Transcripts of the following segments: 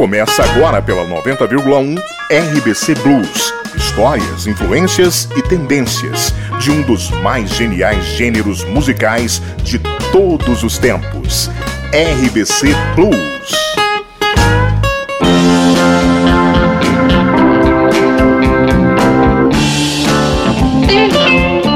Começa agora pela 90,1 RBC Blues. Histórias, influências e tendências de um dos mais geniais gêneros musicais de todos os tempos. RBC Blues.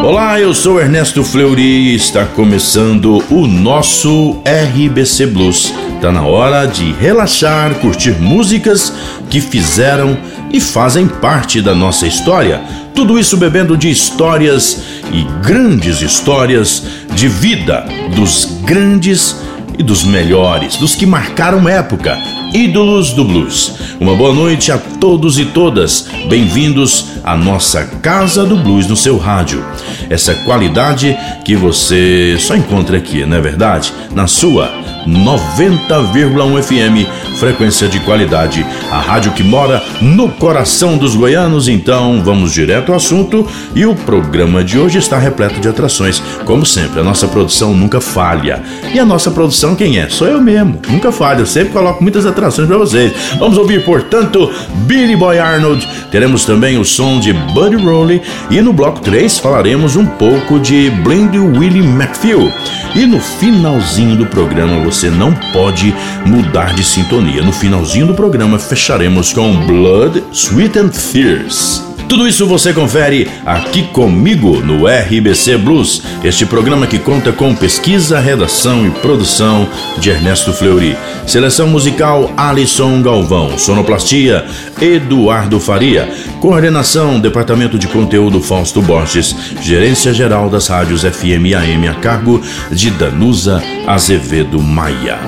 Olá, eu sou Ernesto Fleury e está começando o nosso RBC Blues Tá na hora de relaxar, curtir músicas que fizeram e fazem parte da nossa história. Tudo isso bebendo de histórias e grandes histórias de vida dos grandes e dos melhores, dos que marcaram época, ídolos do blues. Uma boa noite a todos e todas. Bem-vindos à nossa Casa do Blues no seu rádio. Essa qualidade que você só encontra aqui, não é verdade? Na sua 90,1 FM, frequência de qualidade, a rádio que mora no coração dos goianos. Então, vamos direto ao assunto e o programa de hoje está repleto de atrações. Como sempre, a nossa produção nunca falha. E a nossa produção quem é? Sou eu mesmo. Nunca falha, eu sempre coloco muitas atrações para vocês. Vamos ouvir, portanto, Billy Boy Arnold. Teremos também o som de Buddy Rowley e no bloco 3 falaremos um pouco de Blind Willie McPhil. E no finalzinho do programa você não pode mudar de sintonia. No finalzinho do programa fecharemos com Blood, Sweet and Fierce. Tudo isso você confere aqui comigo no RBC Blues, este programa que conta com pesquisa, redação e produção de Ernesto Fleury. Seleção musical Alisson Galvão, sonoplastia Eduardo Faria, coordenação Departamento de Conteúdo Fausto Borges, gerência geral das rádios FM e AM a cargo de Danusa Azevedo Maia.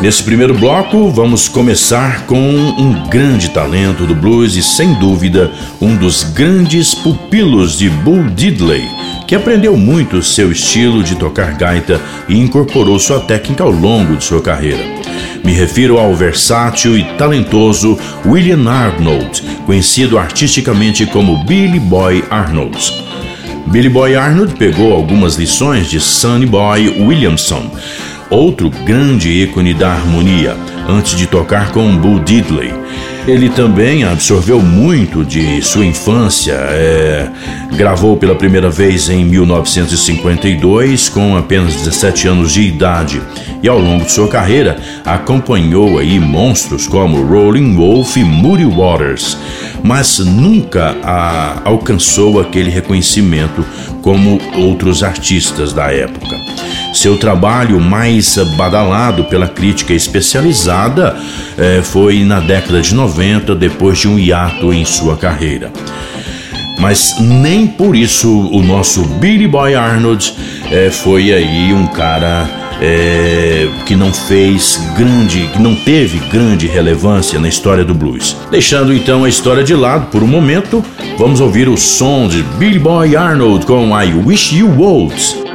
Nesse primeiro bloco, vamos começar com um grande talento do blues e, sem dúvida, um dos grandes pupilos de Bull Diddley, que aprendeu muito seu estilo de tocar gaita e incorporou sua técnica ao longo de sua carreira. Me refiro ao versátil e talentoso William Arnold, conhecido artisticamente como Billy Boy Arnold. Billy Boy Arnold pegou algumas lições de Sonny Boy Williamson outro grande ícone da harmonia, antes de tocar com Bull Diddley. Ele também absorveu muito de sua infância. É, gravou pela primeira vez em 1952, com apenas 17 anos de idade, e ao longo de sua carreira acompanhou aí monstros como Rolling Wolf e Moody Waters, mas nunca a, alcançou aquele reconhecimento como outros artistas da época. Seu trabalho mais badalado pela crítica especializada eh, foi na década de 90, depois de um hiato em sua carreira. Mas nem por isso o nosso Billy Boy Arnold eh, foi aí um cara é, que não fez grande, que não teve grande relevância na história do blues. Deixando então a história de lado por um momento, vamos ouvir o som de Billy Boy Arnold com I Wish You Would.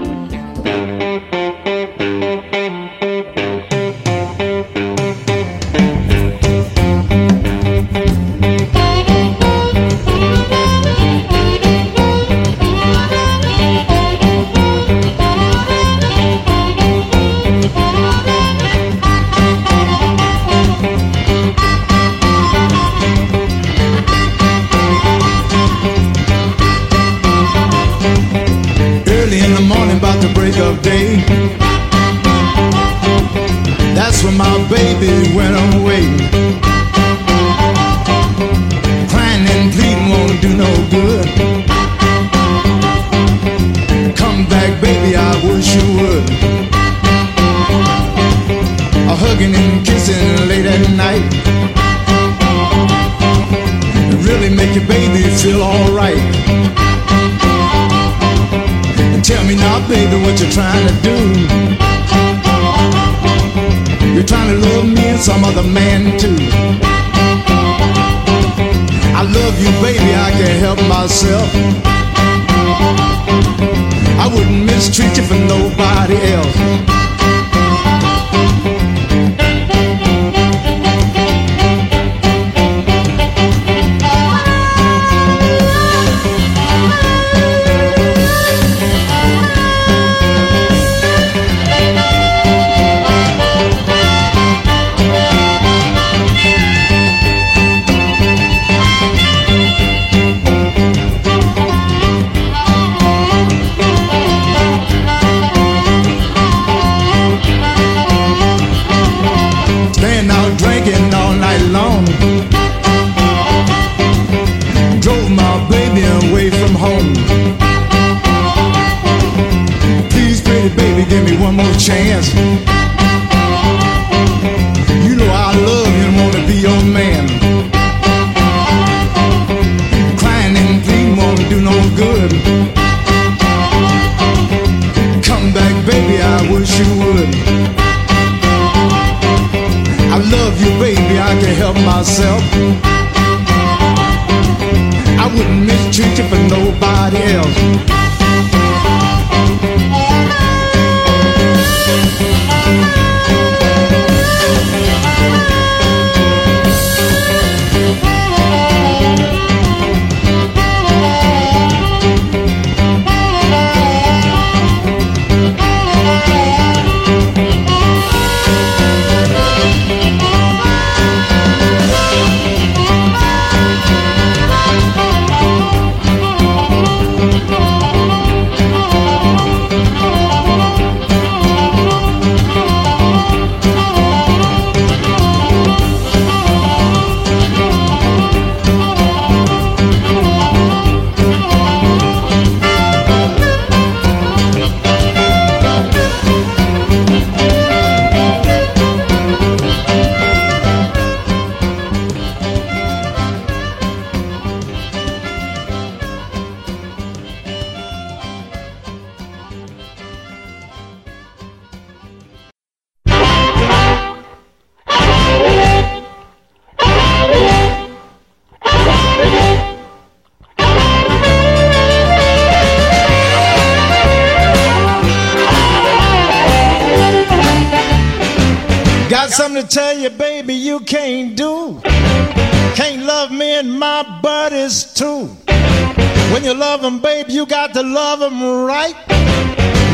When you love them, baby, you got to love them right.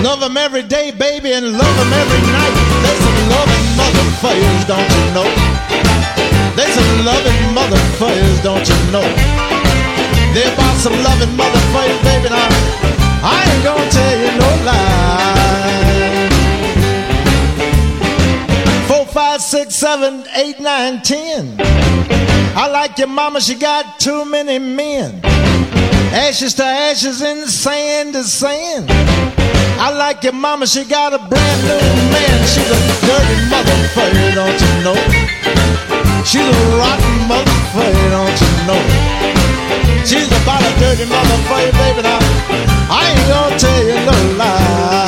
Love them every day, baby, and love them every night. There's some loving motherfuckers, don't you know? There's some loving motherfuckers, don't you know? They're about some loving motherfuckers, baby, now I ain't gonna tell you no lie five, six, seven, eight, nine, ten. I like your mama, she got too many men. Ashes to ashes and sand to sand. I like your mama, she got a brand new man. She's a dirty motherfucker, don't you know? She's a rotten motherfucker, don't you know? She's about a dirty motherfucker, baby. Now, I ain't gonna tell you no lie.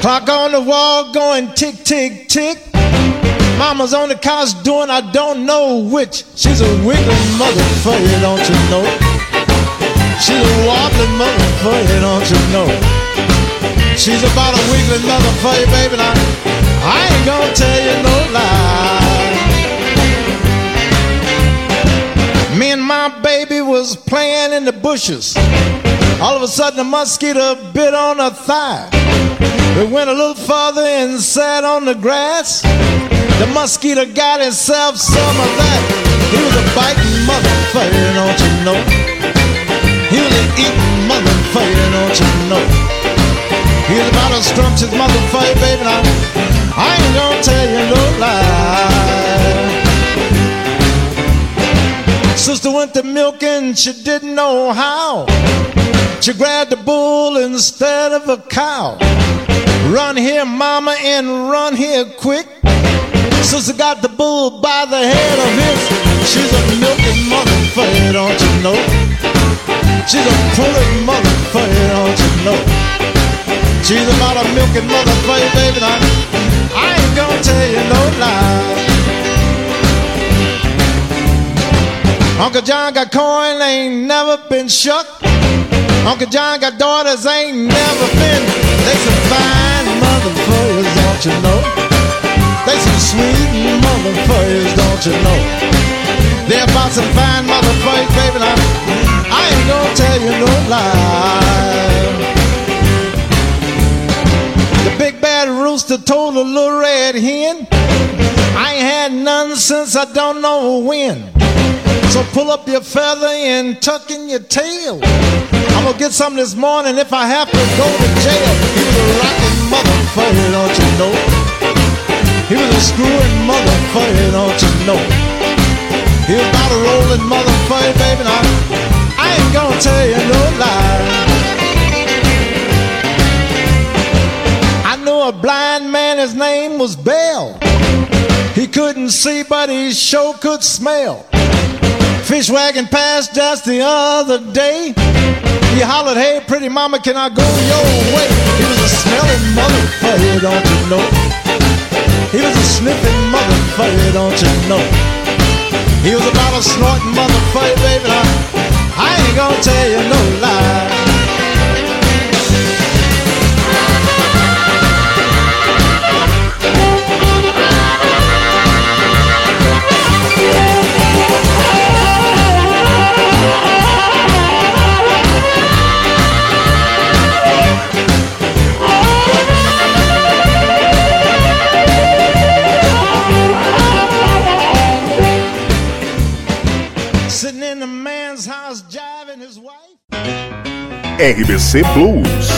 Clock on the wall going tick, tick, tick. Mama's on the couch doing I don't know which. She's a wiggling motherfucker, don't you know? She's a wobbling motherfucker, don't you know? She's about a wiggling motherfucker, baby. Now, I ain't gonna tell you no lie. Me and my baby was playing in the bushes. All of a sudden, a mosquito bit on her thigh. We went a little farther and sat on the grass. The mosquito got himself some of that. He was a biting motherfucker, don't you know? He was an eating motherfucker, don't you know? He was about a scrumptious motherfucker, baby. Now, I ain't gonna tell you no lie. Sister went to milking, she didn't know how. She grabbed a bull instead of a cow. Run here, mama, and run here quick. Sister got the bull by the head of his. She's a milking motherfucker, don't you know? She's a pulling motherfucker, don't you know? She's about a milking motherfucker, baby. Now, I ain't gonna tell you no lie. Uncle John got coin, ain't never been shuck. Uncle John got daughters, ain't never been. They motherfuckers, don't you know? They some sweet motherfuckers, don't you know? They're about some fine motherfuckers, baby. Now, I ain't gonna tell you no lie. The big bad rooster told the little red hen, I ain't had none since I don't know when. So pull up your feather and tuck in your tail. I'm gonna get some this morning if I have to go to jail. A rockin' motherfucker, don't you know? He was a screwing motherfucker, don't you know? He was about a rolling motherfucker, baby, now I ain't gonna tell you no lie. I knew a blind man, his name was Bell. He couldn't see, but he sure could smell. Fish wagon passed us the other day. He hollered, hey, pretty mama, can I go your way? He was a smelling motherfucker, don't you know? He was a sniffing motherfucker, don't you know? He was about a snorting motherfucker, baby. I, I ain't gonna tell you no lie. RBC Blues.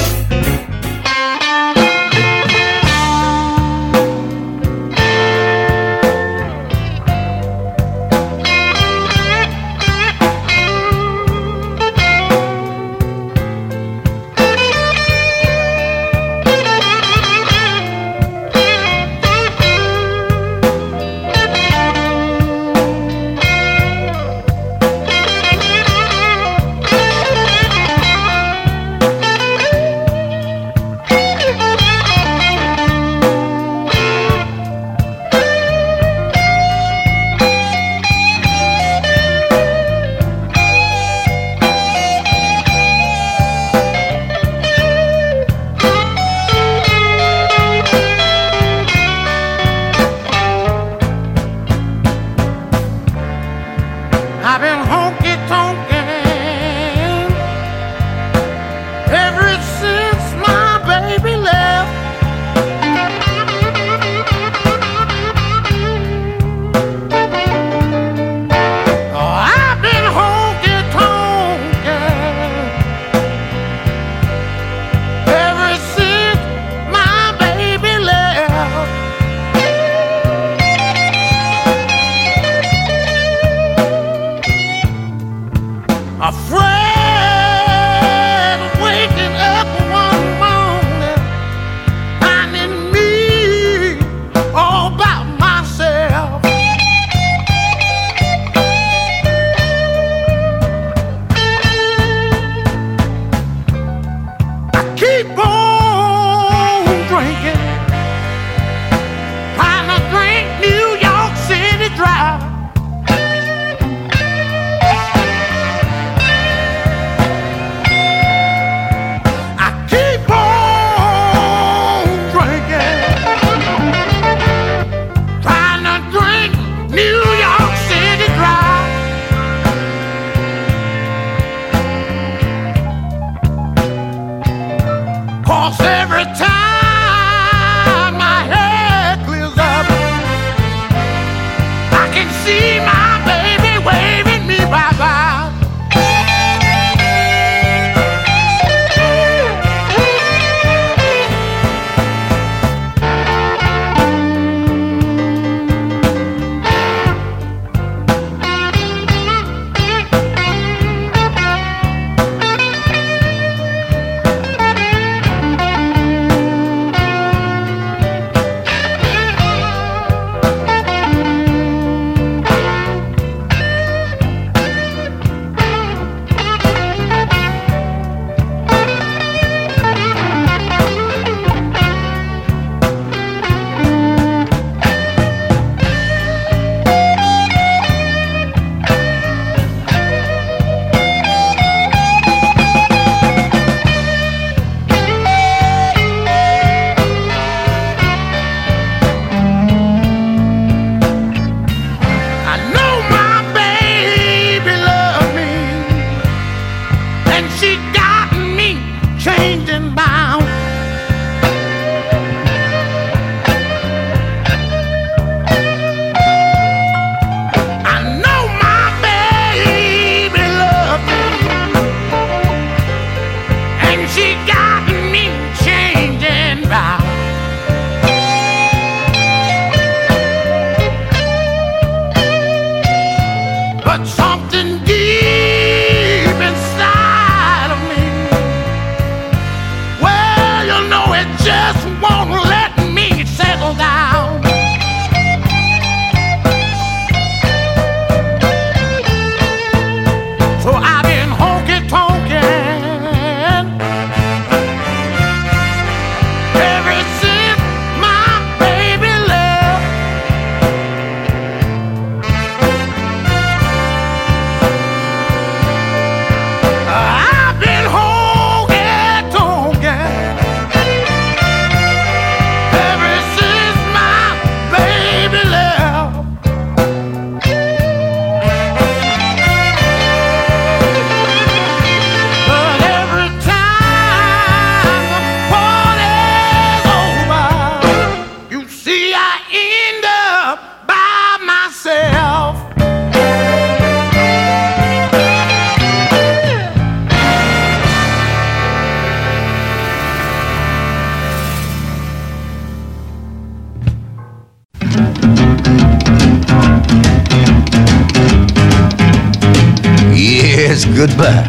Goodbye.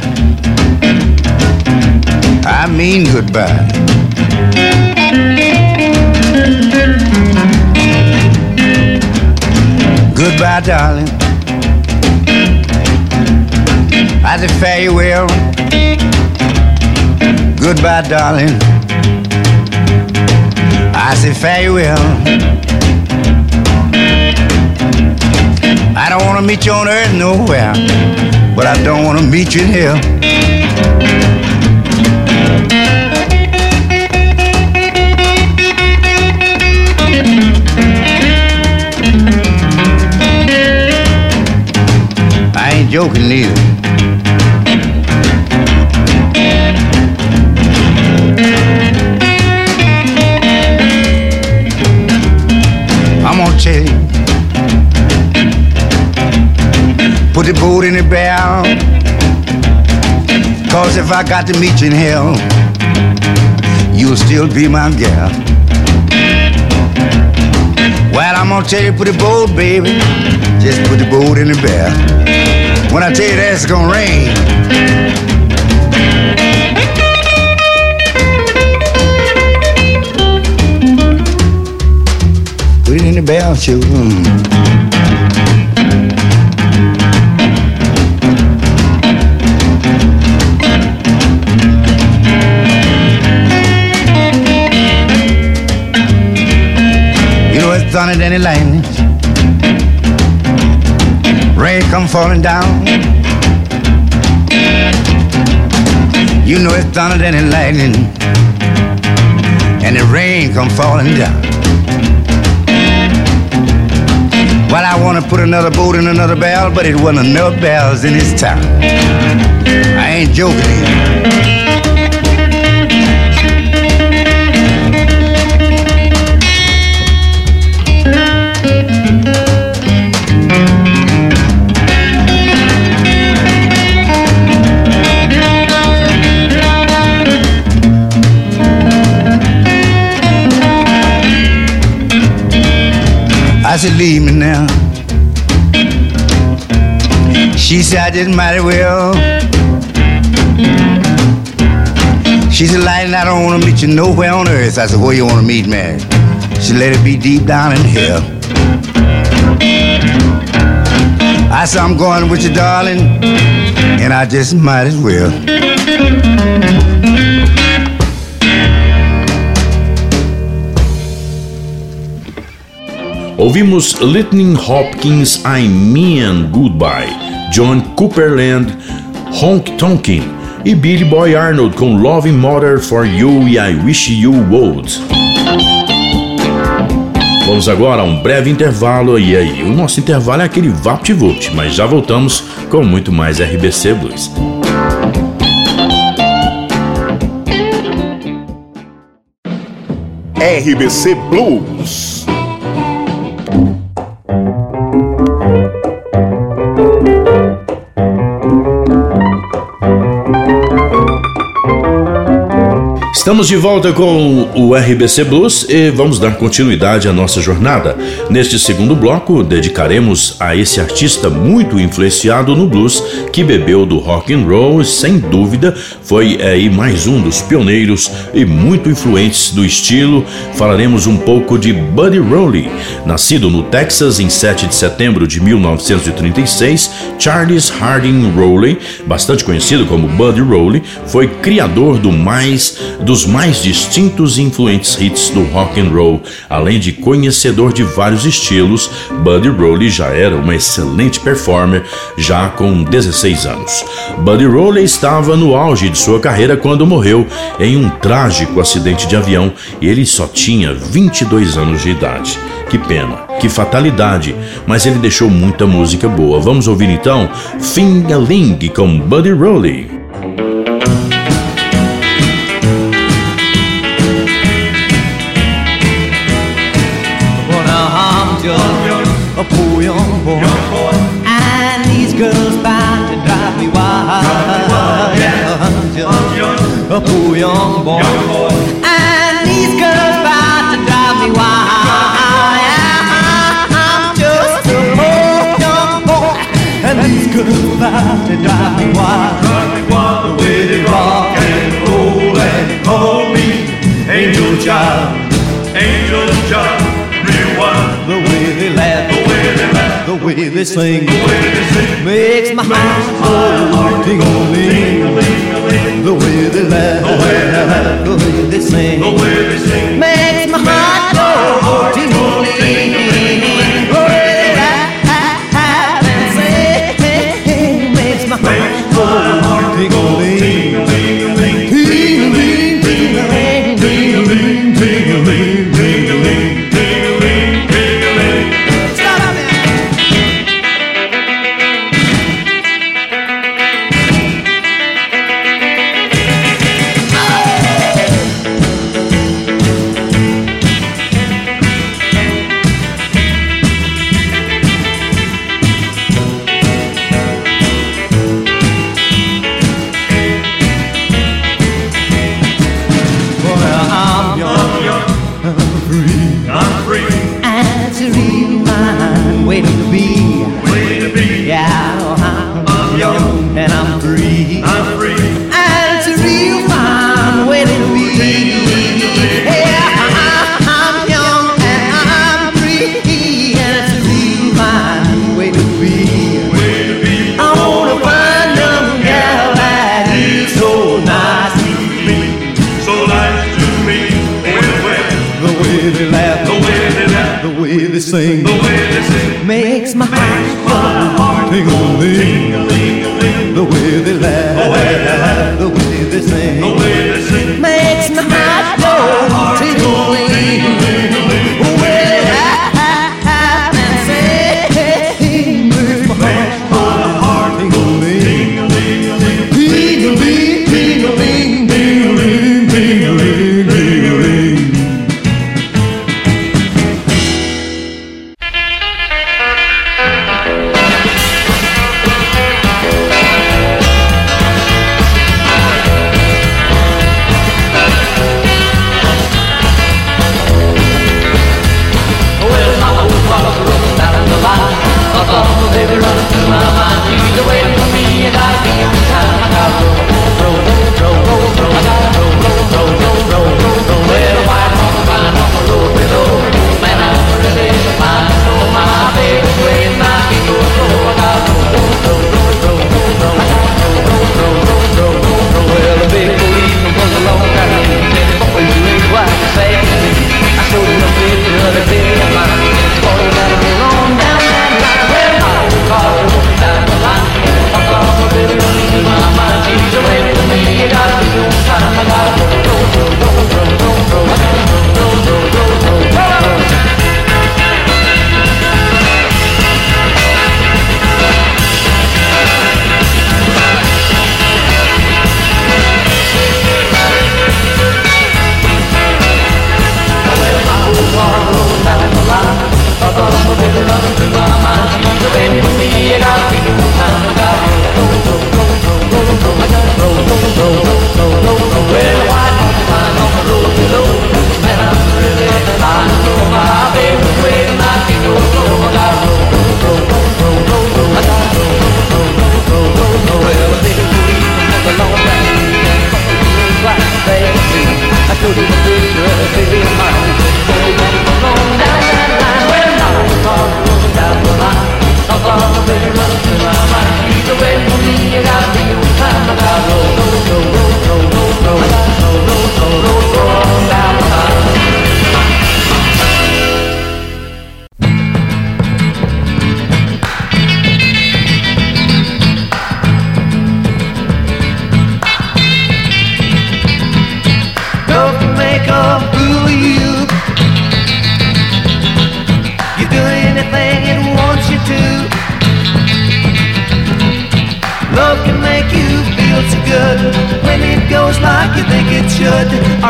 I mean goodbye. Goodbye, darling. I say farewell. Goodbye, darling. I say farewell. I don't want to meet you on earth nowhere, but I don't want to meet you hell. I ain't joking neither. I'm gonna tell you. Put the boat in the barrel. Cause if I got to meet you in hell, you'll still be my gal. Well, I'm gonna tell you, put the boat, baby. Just put the boat in the barrel. When I tell you that it's gonna rain, Put it in the barrel, too. It's thunder than lightning. Rain come falling down. You know it's thunder it lightning. And the rain come falling down. Well, I want to put another boat in another barrel, but it wasn't enough barrels in this town. I ain't joking. Said, leave me now. She said, I did mighty well. She said, Lighten, I don't want to meet you nowhere on earth. I said, where you want to meet me? She said let it be deep down in hell. I said, I'm going with you, darling, and I just might as well. Ouvimos Lightning Hopkins I Mean Goodbye, John Cooperland Honk Tonkin e Billy Boy Arnold com Loving Mother for You e I Wish You Would. Vamos agora a um breve intervalo e aí, o nosso intervalo é aquele vapt-vupt, mas já voltamos com muito mais RBC Blues. RBC Blues. Estamos de volta com o RBC Blues e vamos dar continuidade à nossa jornada. Neste segundo bloco, dedicaremos a esse artista muito influenciado no blues que bebeu do rock and roll e sem dúvida foi aí mais um dos pioneiros e muito influentes do estilo. Falaremos um pouco de Buddy Rowley. Nascido no Texas em 7 de setembro de 1936, Charles Harding Rowley, bastante conhecido como Buddy Rowley, foi criador do mais dos mais distintos e influentes hits do rock and roll. Além de conhecedor de vários estilos, Buddy Rowley já era uma excelente performer já com 16 anos. Buddy Rowley estava no auge de sua carreira quando morreu em um trágico acidente de avião e ele só tinha 22 anos de idade. Que pena, que fatalidade, mas ele deixou muita música boa. Vamos ouvir então Fingaling com Buddy Rowley. poor young boy. Young boy. And these girls about to drive me wild. I'm, just a poor young boy. And these girls about to drive me wild. The way they rock and roll and call me Angel Child, Angel Child. The way they laugh, the way they laugh, the way they sing, the way they sing makes my heart go ding-a-ling the way they laugh, the way they, laugh, the way they sing, the way they sing, makes my heart go.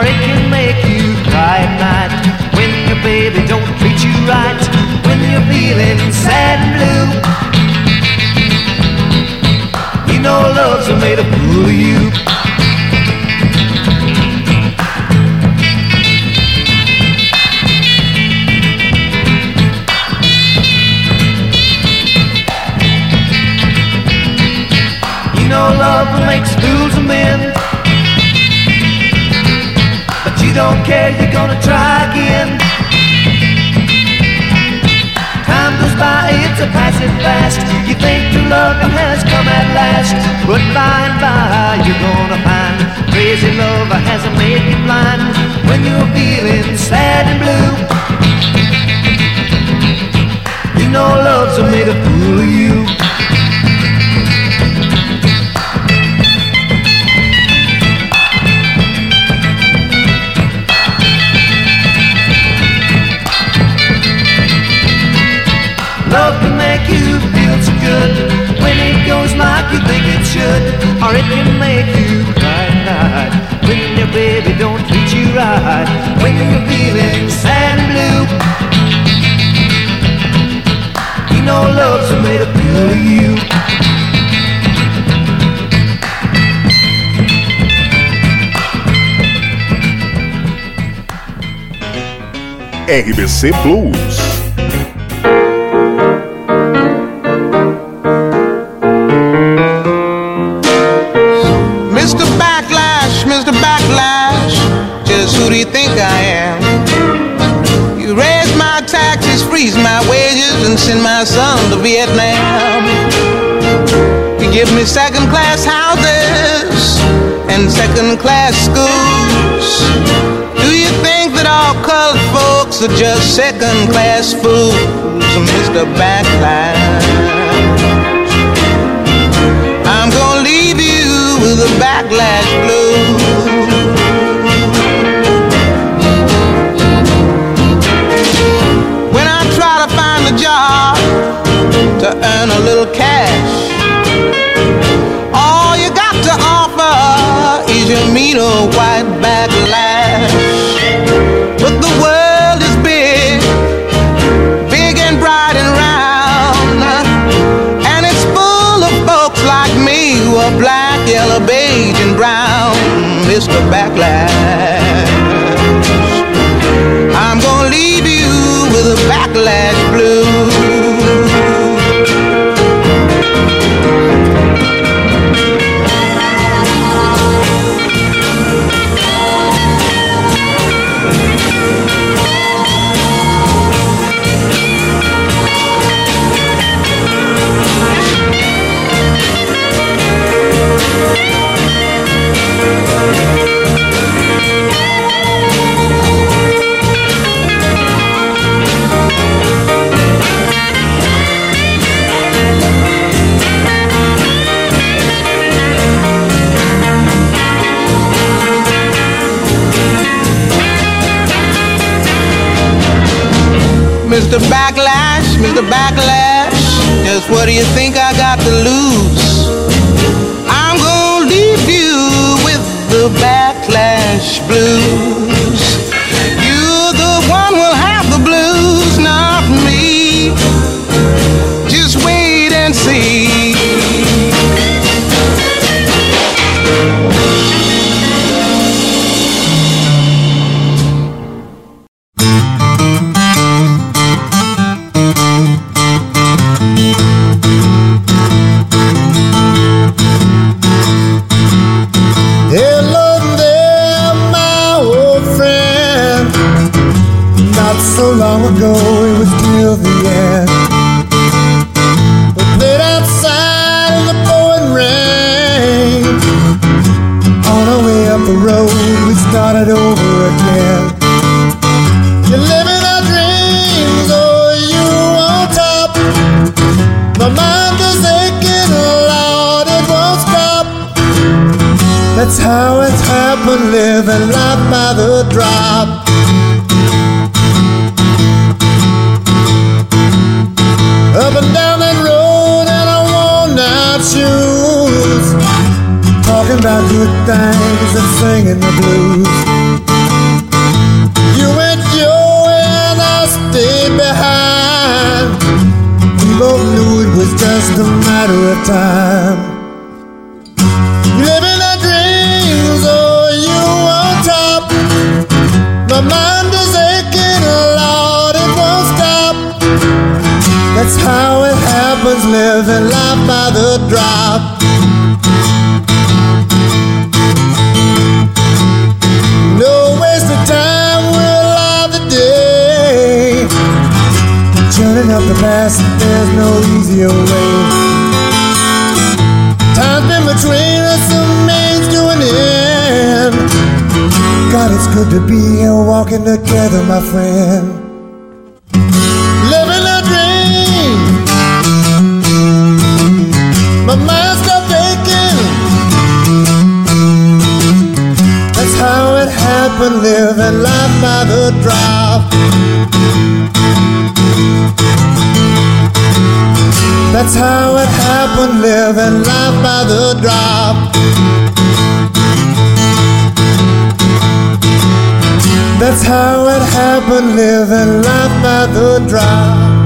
breaking last, but by and by you're gonna find crazy love hasn't made you blind when you're feeling sad and blue. You know love's made a fool of you. You think it should, or it can make you cry at night when your baby don't treat you right. When you're feeling sad and blue, you know love's made a fool of you. RBC Blues. My son to Vietnam. You give me second class houses and second class schools. Do you think that all colored folks are just second class fools, Mr. Backlash? Earn a little cash. All you got to offer is your mean old white backlash. But the world is big, big and bright and round. And it's full of folks like me who are black, yellow, beige, and brown. Mr. Backlash. I'm gonna leave you with a backlash blue. Backlash, Mr. Backlash, just what do you think I got to lose? I'm gonna leave you with the backlash blues. living life by the drop. No waste of time, we're alive today. Turning up the past, there's no easier way. Time's between us, remains means to an end. God, it's good to be here walking together, my friend. been living life by the drop. That's how it happened, living life by the drop. That's how it happened, living life by the drop.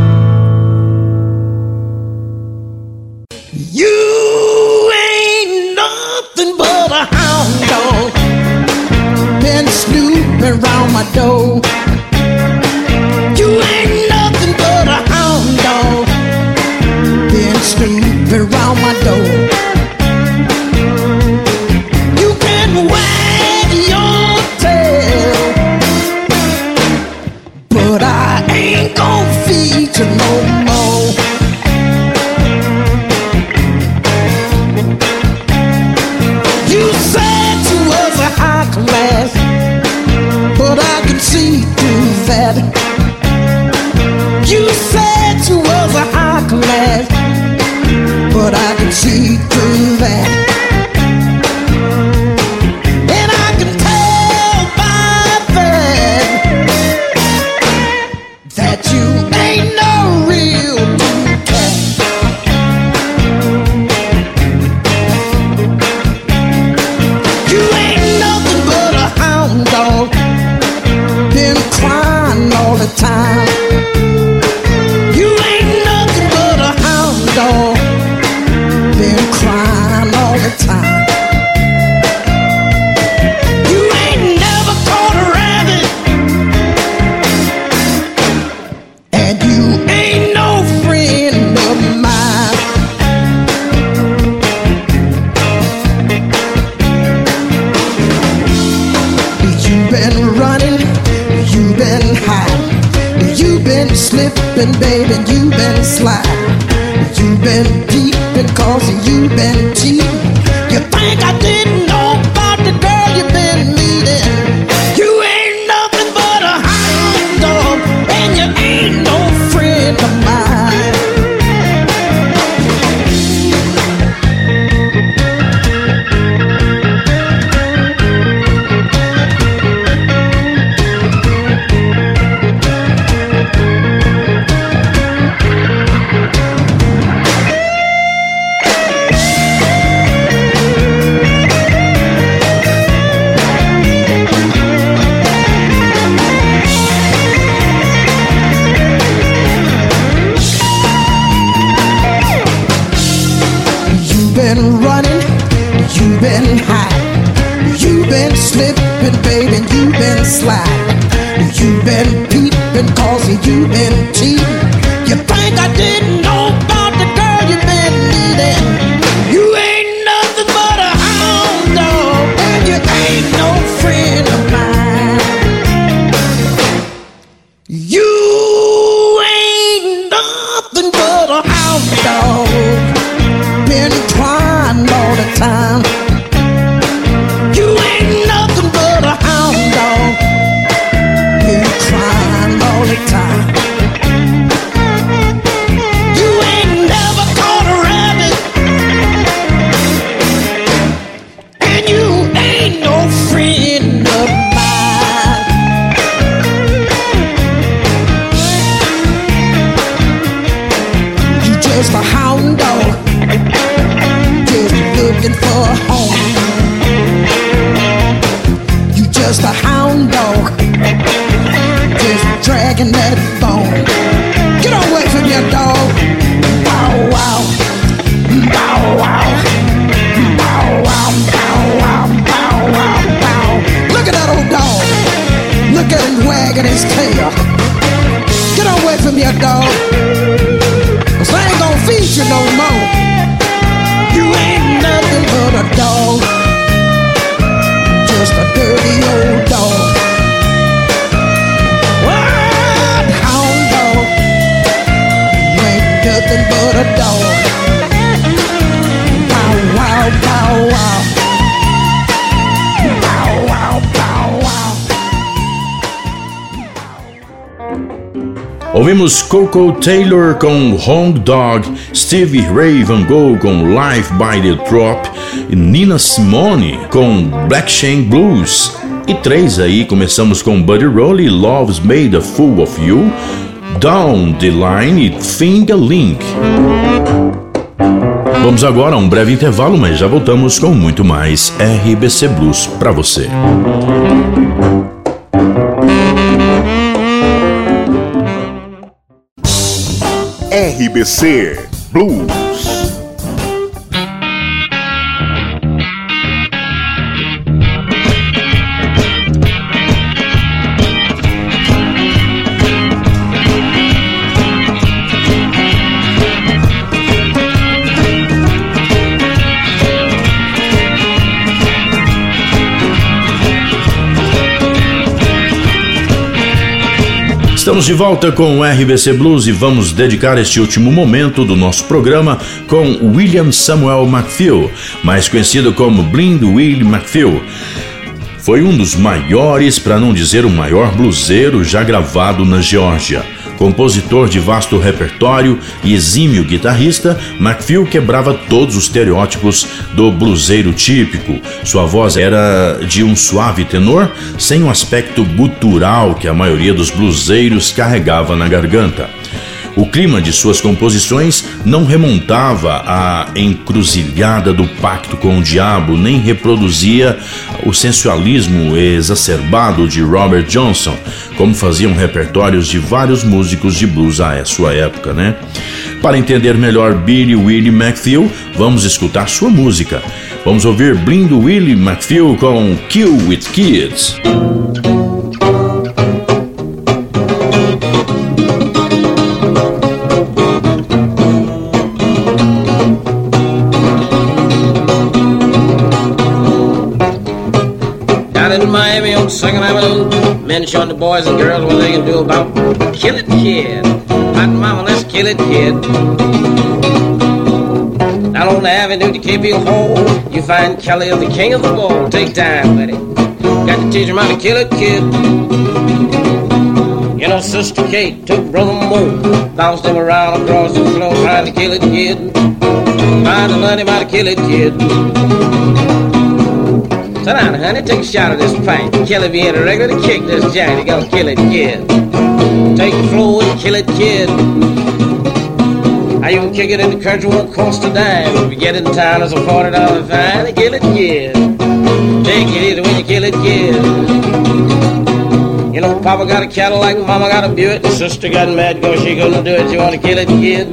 you into Ouvimos Coco Taylor com Hong Dog, Stevie Ray Van Gogh com Life by the Drop e Nina Simone com Black Chain Blues. E três aí, começamos com Buddy Rowley, Love's Made a Fool of You, Down the Line e Finger Link. Vamos agora a um breve intervalo, mas já voltamos com muito mais RBC Blues para você. RBC Blues. Estamos de volta com o RBC Blues e vamos dedicar este último momento do nosso programa com William Samuel McPhail, mais conhecido como Blind Willie McPhail. Foi um dos maiores, para não dizer o maior bluseiro já gravado na Geórgia. Compositor de vasto repertório e exímio guitarrista, McPhail quebrava todos os estereótipos do bluseiro típico. Sua voz era de um suave tenor, sem o aspecto gutural que a maioria dos bluseiros carregava na garganta. O clima de suas composições não remontava à encruzilhada do pacto com o diabo, nem reproduzia o sensualismo exacerbado de Robert Johnson, como faziam repertórios de vários músicos de blues à sua época, né? Para entender melhor Billy Willie McPhail, vamos escutar sua música. Vamos ouvir Blind Willie McPhail com Kill with Kids. Boys and girls what they can do about kill it, kid. Hot mama, let's kill it, kid. Down on the avenue to keep you whole, you find Kelly of the king of the ball. Take time with it. Got to teach him how to kill it, kid. You know, Sister Kate took Brother Mo, bounced him around across the floor, trying to kill it, kid. To learn him how to kill it, kid. Sit down, honey, take a shot of this pint. Kill it, ain't regular to kick this giant. You gonna kill it, kid. Take the floor and kill it, kid. You gonna kick it in the country won't cost a dime. If you get in town, it's a forty dollar fine. Kill it, kid. Take it easy when you kill it, kid. You know, Papa got a Cadillac, Mama got a Buick, sister got mad because she couldn't do it. You wanna kill it, kid?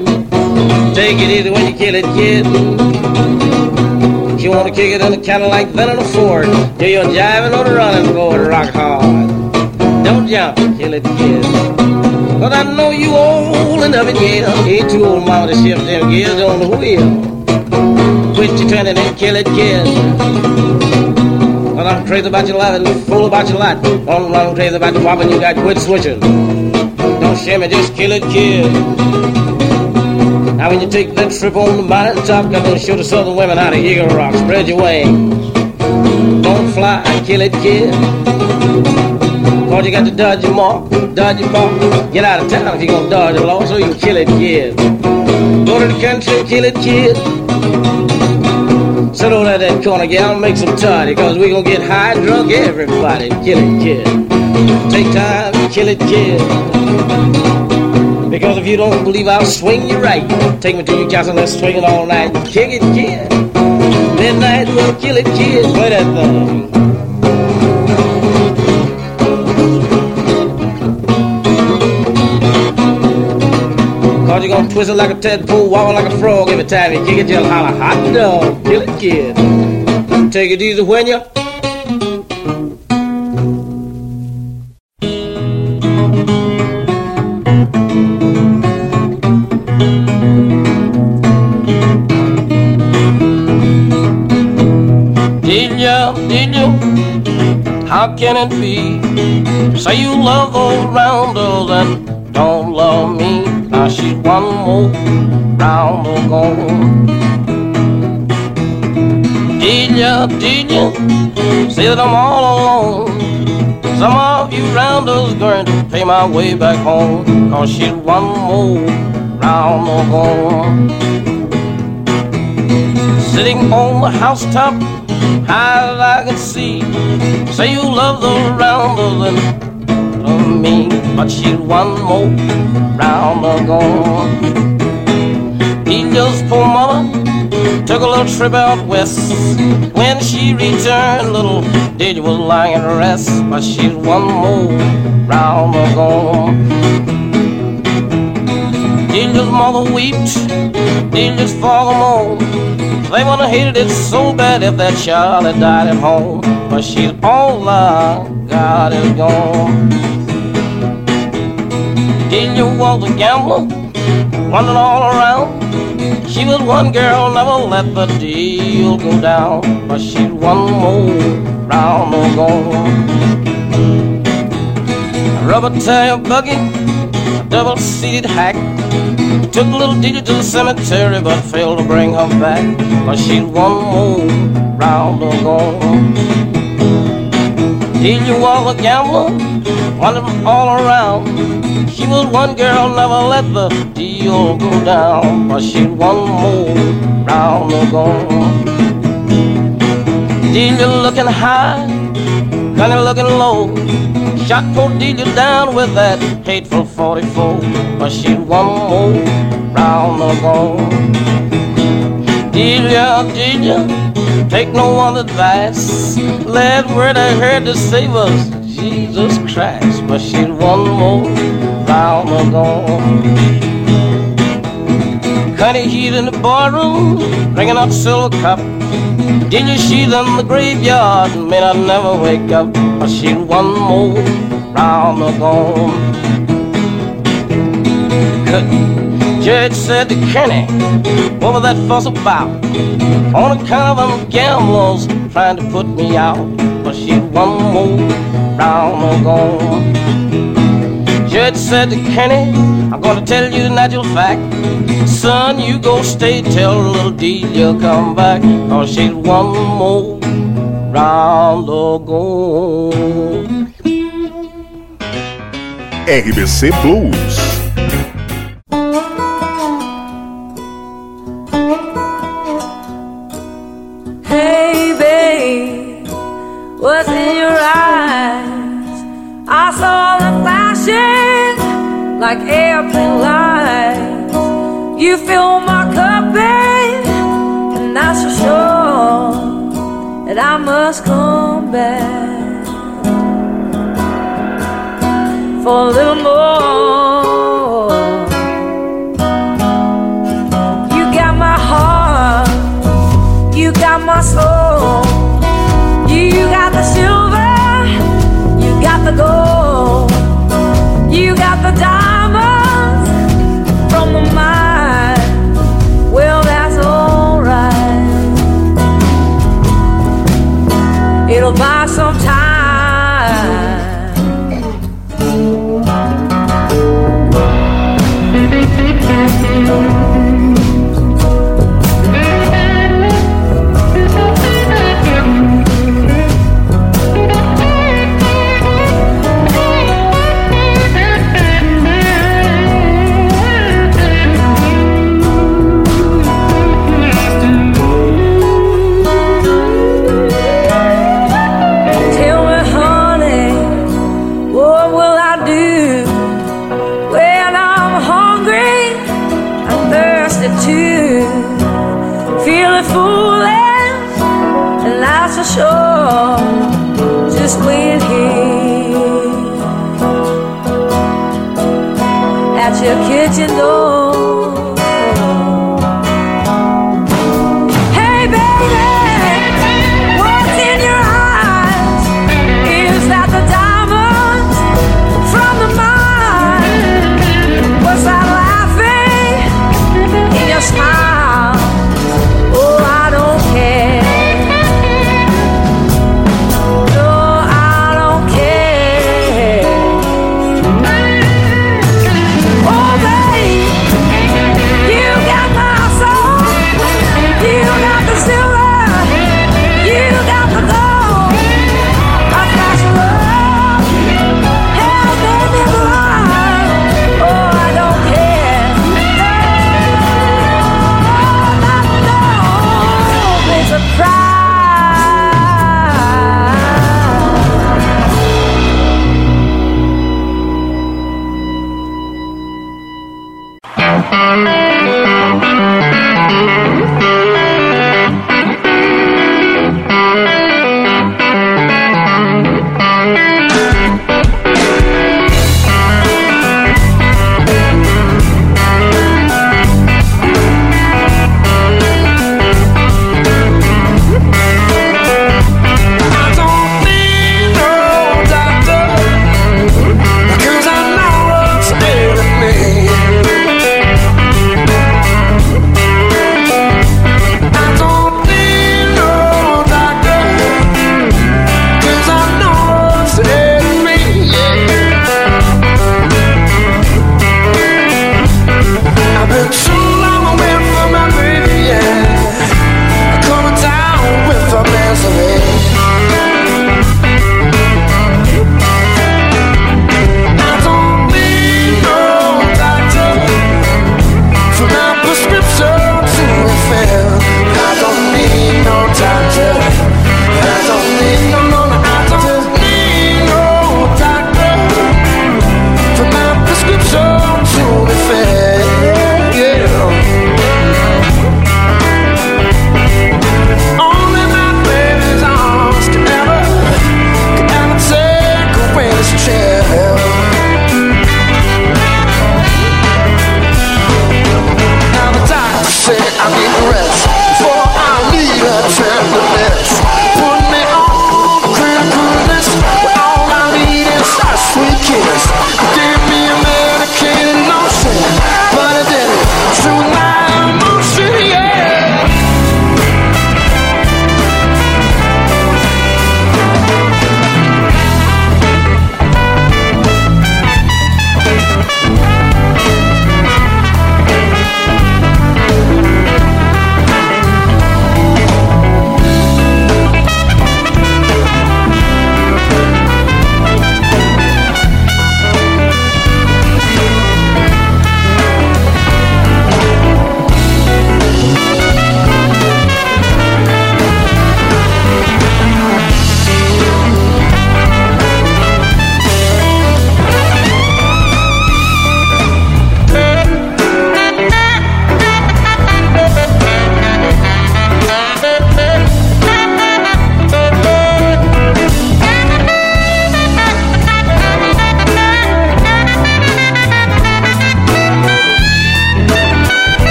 Take it easy when you kill it, kid. You want to kick it in a Cadillac, then in a Ford. Do your jiving or the running board, rock hard. Don't jump, kill it, kid. But I know you old enough in here. Ain't too old, mama, to shift them gears on the wheel. Quit your turning and kill it, kid. Well, I'm crazy about your life and fool about your life. All along crazy about the woman you got, quit switching. Don't shame me, just kill it, kid. Now when you take that trip on the mountain top, I'm gonna show the southern women how to eagle rock. Spread your wings. Don't fly, kill it, kid. Cause you got to dodge your mark, dodge your mark. Get out of town if you're gonna dodge the law, so you can kill it, kid. Go to the country, kill it, kid. Sit over at that corner, gal, make some toddy, cause we gonna get high, drunk, everybody. Kill it, kid. Take time, kill it, kid. Because if you don't believe I'll swing you right, take me to your castle, let's swing it all night. Kick it, kid. Midnight, we'll kill it, kid. Play that thing. Cause you're gonna twist it like a tadpole, wobble like a frog every time you kick it, you'll holler, hot dog, kill it, kid. Take it easy when you How can it be? Say you love those round girls that don't love me. Now she's one more round gone. Did ya, did ya say that I'm all alone? Some of you rounders going to pay my way back home, cause she's one more round gone. Sitting on the housetop, high I can see, say you love the and love me, but she's one more round. He just poor mother Took a little trip out west. When she returned, little Diddy was lying at rest. But she's one more round gone. Delia's mother wept, Delia's father moaned. They would have hated it so bad if that child had died at home. But she's all I got is gone. Delia was a gambler, running all around. She was one girl, never let the deal go down. But she's one more round or gone. A rubber tire buggy, a double seated hack. Took little Didi to the cemetery, but failed to bring her back. But she's one more round or gone. Delia was a gambler, wanted all around. She was one girl, never let the deal go down. But she's one more round or gone. Delia looking high, Gunny looking low. Shot poor Delia down with that hateful 44. But she's one more round or gone. Delia, Delia, take no one advice. Let word I heard to save us, Jesus Christ. But she's one more long ago. Cutty heat in the barroom, drinking up silver cup. Did you see them in the graveyard? May I never wake up, but she's one more round the gone. Judge said to Kenny, what was that fuss about? On account of them gamblers trying to put me out, but she's one more round the gone. Judge said to Kenny, I'm gonna tell you the natural fact. Son, you go stay till little Delia come back. Cause she's one more round the go. RBC Blues. Hey, babe, what's in your eyes? I saw the flashing like airplane lights. You fill my cup, babe, and that's for sure that I must come back for a little more. You got my heart, you got my soul, got the diamond. at your kitchen door.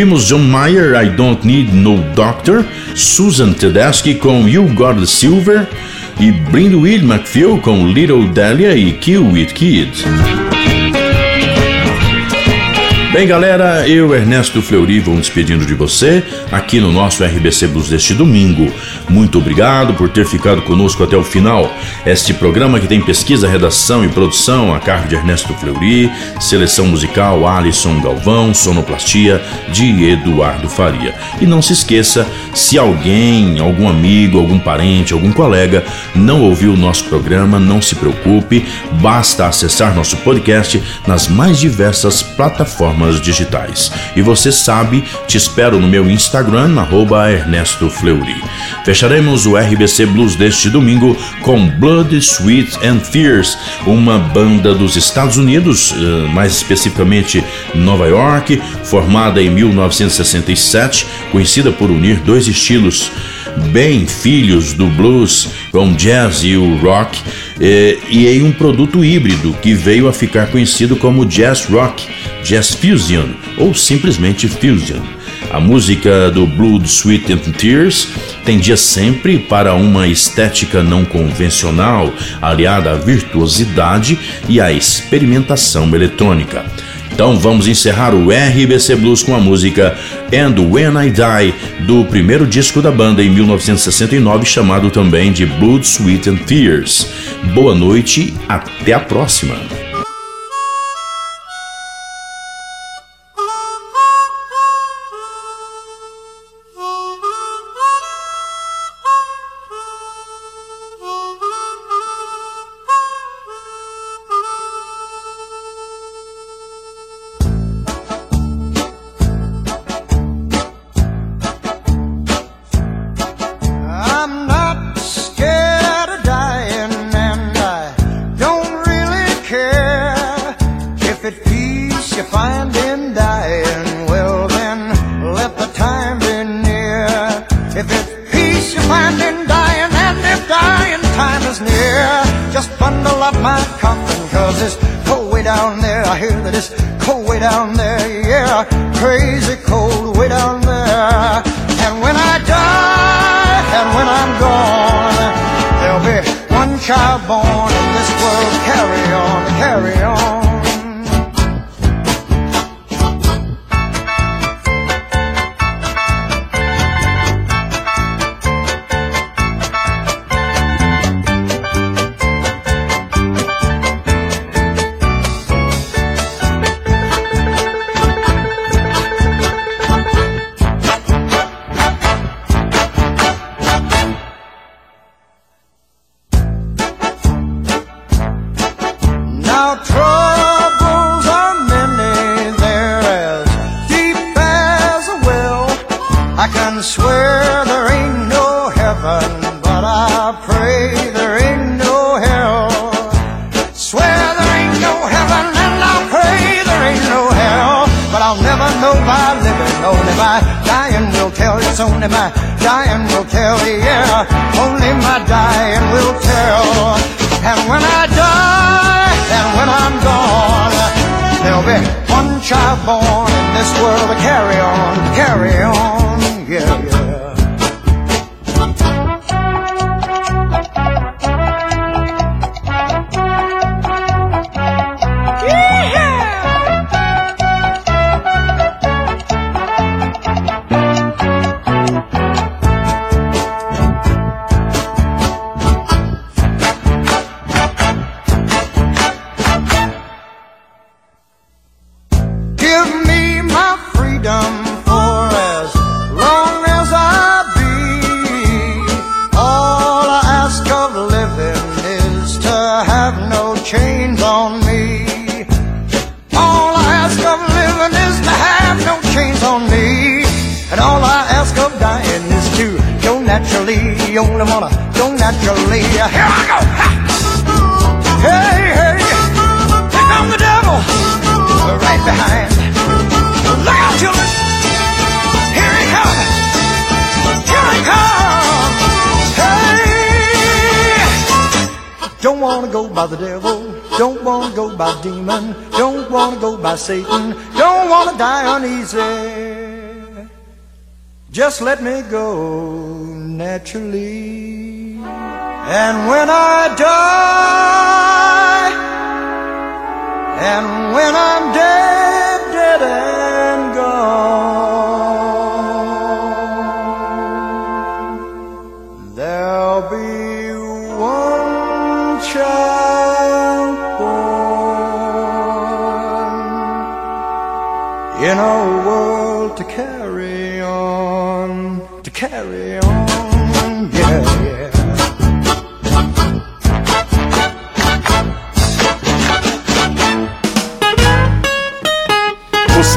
Ouvimos John Mayer, I Don't Need No Doctor, Susan Tedeschi com You Got the Silver e Brindwill McPhil com Little Dahlia e Kill It Kid. Bem, galera, eu, Ernesto Fleury, vou despedindo de você aqui no nosso RBC Blues deste domingo. Muito obrigado por ter ficado conosco até o final. Este programa que tem pesquisa, redação e produção a cargo de Ernesto Fleury, seleção musical Alisson Galvão, sonoplastia de Eduardo Faria. E não se esqueça, se alguém, algum amigo, algum parente, algum colega não ouviu o nosso programa, não se preocupe, basta acessar nosso podcast nas mais diversas plataformas digitais. E você sabe, te espero no meu Instagram, arroba Ernesto Fleury. Fecharemos o RBC Blues deste domingo com Blood, Sweet and Fierce, uma banda dos Estados Unidos, eh, mais especificamente Nova York, formada em 1967, conhecida por unir dois estilos bem filhos do blues com jazz e o rock, eh, e em um produto híbrido que veio a ficar conhecido como jazz rock, jazz fusion ou simplesmente fusion. A música do Blood, Sweet and Tears tendia sempre para uma estética não convencional, aliada à virtuosidade e à experimentação eletrônica. Então vamos encerrar o RBC Blues com a música And When I Die, do primeiro disco da banda em 1969, chamado também de Blood, Sweet and Tears. Boa noite, até a próxima! peace you're finding dying, and if dying time is near, just bundle up my coffin, cause it's cold way down there. I hear that it's cold way down there, yeah, crazy cold way down there. And when I die, and when I'm gone, there'll be one child born, in this world carry on, carry on. Demon. Don't wanna go by Satan. Don't wanna die uneasy. Just let me go naturally. And when I die, and when I'm dead, dead and gone,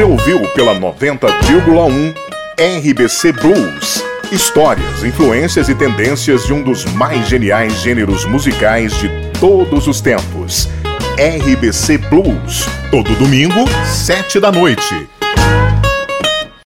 Você ouviu pela 90,1 RBC Blues. Histórias, influências e tendências de um dos mais geniais gêneros musicais de todos os tempos. RBC Blues. Todo domingo, sete da noite.